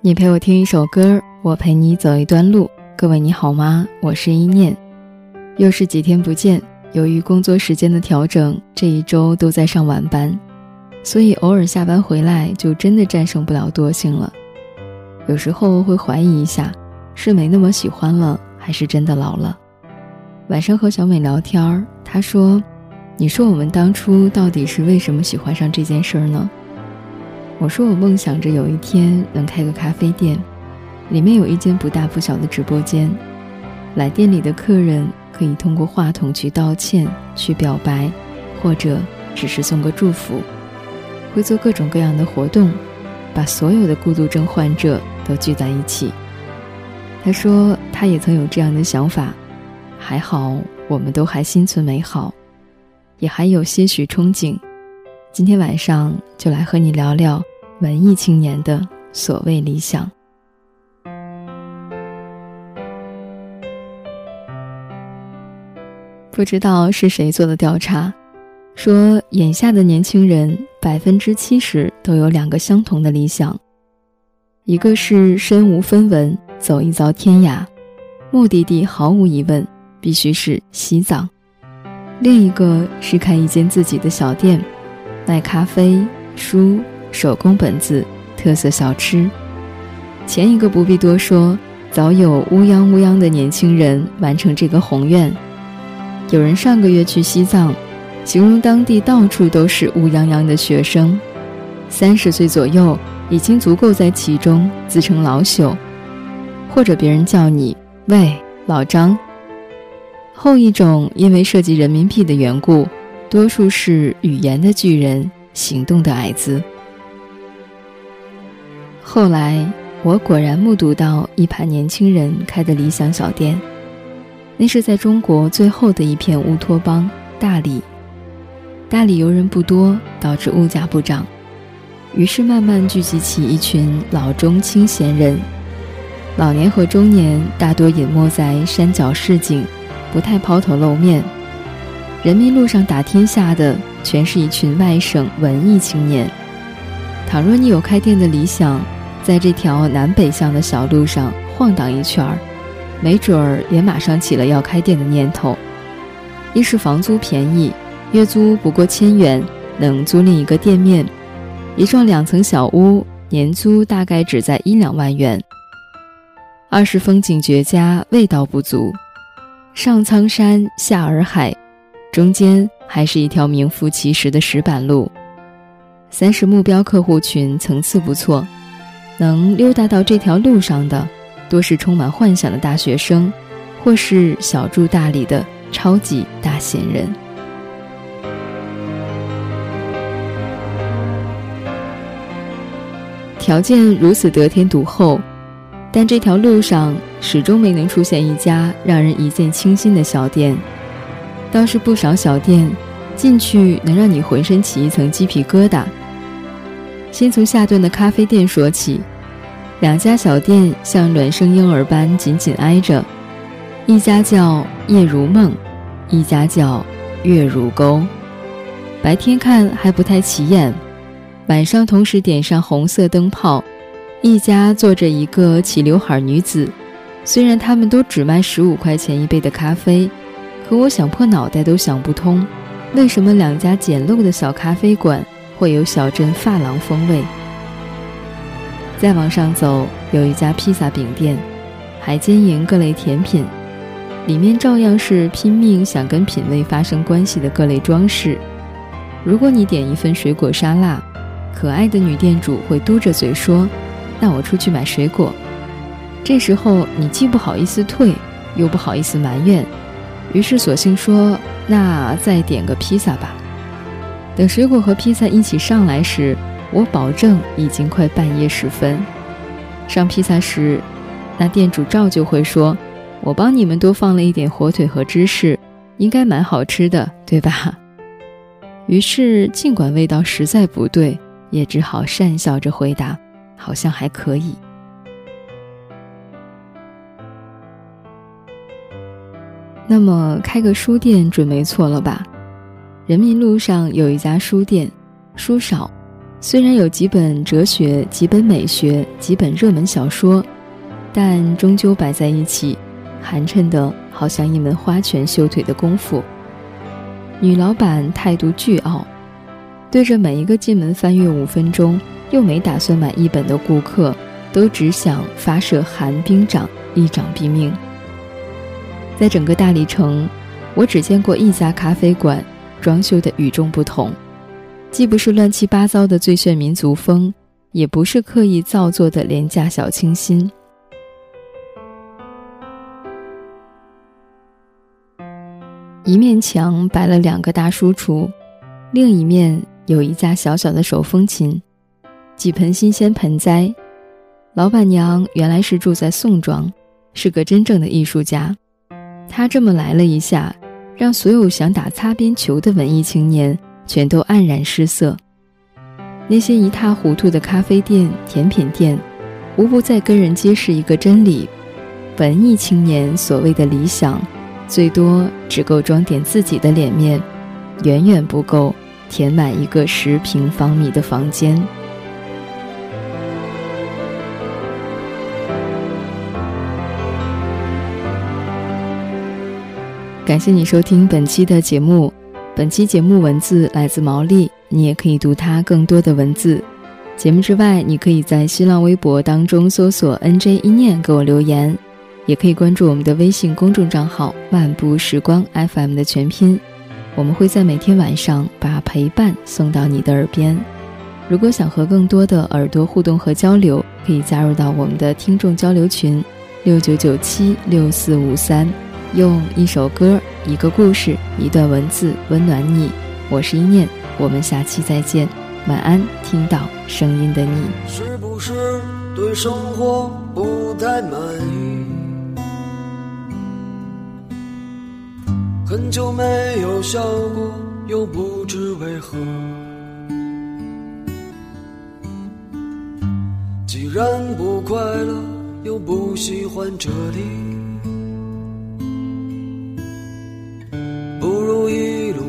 你陪我听一首歌，我陪你走一段路。各位你好吗？我是一念，又是几天不见。由于工作时间的调整，这一周都在上晚班，所以偶尔下班回来就真的战胜不了惰性了。有时候会怀疑一下，是没那么喜欢了，还是真的老了？晚上和小美聊天儿，她说：“你说我们当初到底是为什么喜欢上这件事儿呢？”我说我梦想着有一天能开个咖啡店，里面有一间不大不小的直播间，来店里的客人可以通过话筒去道歉、去表白，或者只是送个祝福，会做各种各样的活动，把所有的孤独症患者都聚在一起。他说他也曾有这样的想法，还好我们都还心存美好，也还有些许憧憬。今天晚上就来和你聊聊文艺青年的所谓理想。不知道是谁做的调查，说眼下的年轻人百分之七十都有两个相同的理想，一个是身无分文走一遭天涯，目的地毫无疑问必须是西藏；另一个是开一间自己的小店。卖咖啡、书、手工本子、特色小吃。前一个不必多说，早有乌泱乌泱的年轻人完成这个宏愿。有人上个月去西藏，形容当地到处都是乌泱泱的学生，三十岁左右已经足够在其中自称老朽，或者别人叫你喂老张。后一种因为涉及人民币的缘故。多数是语言的巨人，行动的矮子。后来，我果然目睹到一排年轻人开的理想小店，那是在中国最后的一片乌托邦——大理。大理游人不多，导致物价不涨，于是慢慢聚集起一群老中青闲人。老年和中年大多隐没在山脚市井，不太抛头露面。人民路上打天下的全是一群外省文艺青年。倘若你有开店的理想，在这条南北向的小路上晃荡一圈儿，没准儿也马上起了要开店的念头。一是房租便宜，月租不过千元，能租赁一个店面；一幢两层小屋，年租大概只在一两万元。二是风景绝佳，味道不足，上苍山，下洱海。中间还是一条名副其实的石板路。三是目标客户群层次不错，能溜达到这条路上的，多是充满幻想的大学生，或是小住大理的超级大闲人。条件如此得天独厚，但这条路上始终没能出现一家让人一见倾心的小店。倒是不少小店，进去能让你浑身起一层鸡皮疙瘩。先从下顿的咖啡店说起，两家小店像孪生婴儿般紧紧挨着，一家叫夜如梦，一家叫月如钩。白天看还不太起眼，晚上同时点上红色灯泡，一家坐着一个齐刘海女子，虽然他们都只卖十五块钱一杯的咖啡。可我想破脑袋都想不通，为什么两家简陋的小咖啡馆会有小镇发廊风味？再往上走，有一家披萨饼店，还经营各类甜品，里面照样是拼命想跟品味发生关系的各类装饰。如果你点一份水果沙拉，可爱的女店主会嘟着嘴说：“那我出去买水果。”这时候你既不好意思退，又不好意思埋怨。于是索性说：“那再点个披萨吧。”等水果和披萨一起上来时，我保证已经快半夜时分。上披萨时，那店主照旧会说：“我帮你们多放了一点火腿和芝士，应该蛮好吃的，对吧？”于是尽管味道实在不对，也只好讪笑着回答：“好像还可以。”那么开个书店准没错了吧？人民路上有一家书店，书少，虽然有几本哲学、几本美学、几本热门小说，但终究摆在一起，寒碜的好像一门花拳绣腿的功夫。女老板态度倨傲，对着每一个进门翻阅五分钟又没打算买一本的顾客，都只想发射寒冰掌，一掌毙命。在整个大理城，我只见过一家咖啡馆，装修的与众不同，既不是乱七八糟的最炫民族风，也不是刻意造作的廉价小清新。一面墙摆了两个大书橱，另一面有一架小小的手风琴，几盆新鲜盆栽。老板娘原来是住在宋庄，是个真正的艺术家。她这么来了一下，让所有想打擦边球的文艺青年全都黯然失色。那些一塌糊涂的咖啡店、甜品店，无不在跟人揭示一个真理：文艺青年所谓的理想。最多只够装点自己的脸面，远远不够填满一个十平方米的房间。感谢你收听本期的节目，本期节目文字来自毛利，你也可以读它更多的文字。节目之外，你可以在新浪微博当中搜索 “nj 一念”给我留言。也可以关注我们的微信公众账号“漫步时光 FM” 的全拼，我们会在每天晚上把陪伴送到你的耳边。如果想和更多的耳朵互动和交流，可以加入到我们的听众交流群：六九九七六四五三，用一首歌、一个故事、一段文字温暖你。我是一念，我们下期再见，晚安。听到声音的你，是不是对生活不太满意？很久没有笑过，又不知为何。既然不快乐，又不喜欢这里，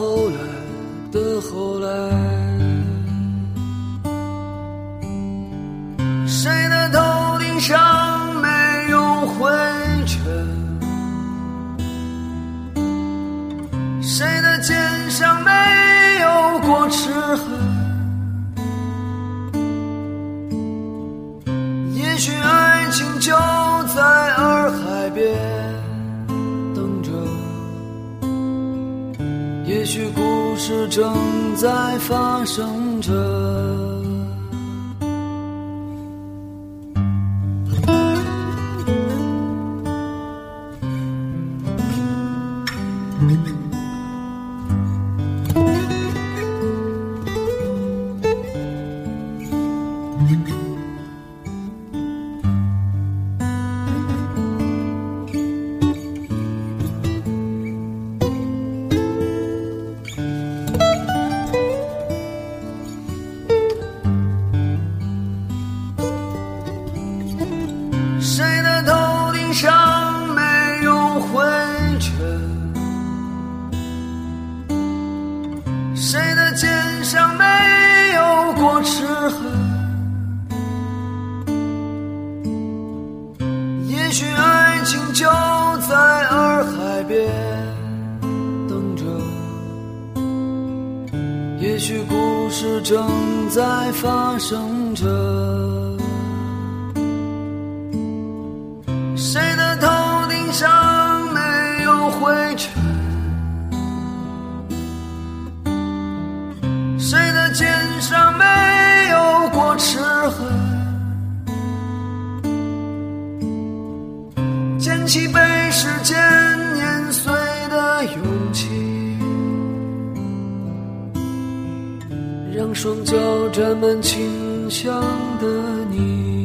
后来的后来谁的头顶上没有灰尘？谁的肩上没有过齿痕也许爱情就在洱海边事。正在发生着。事正在发生着，谁的头顶上没有灰尘？让双脚沾满清香的你。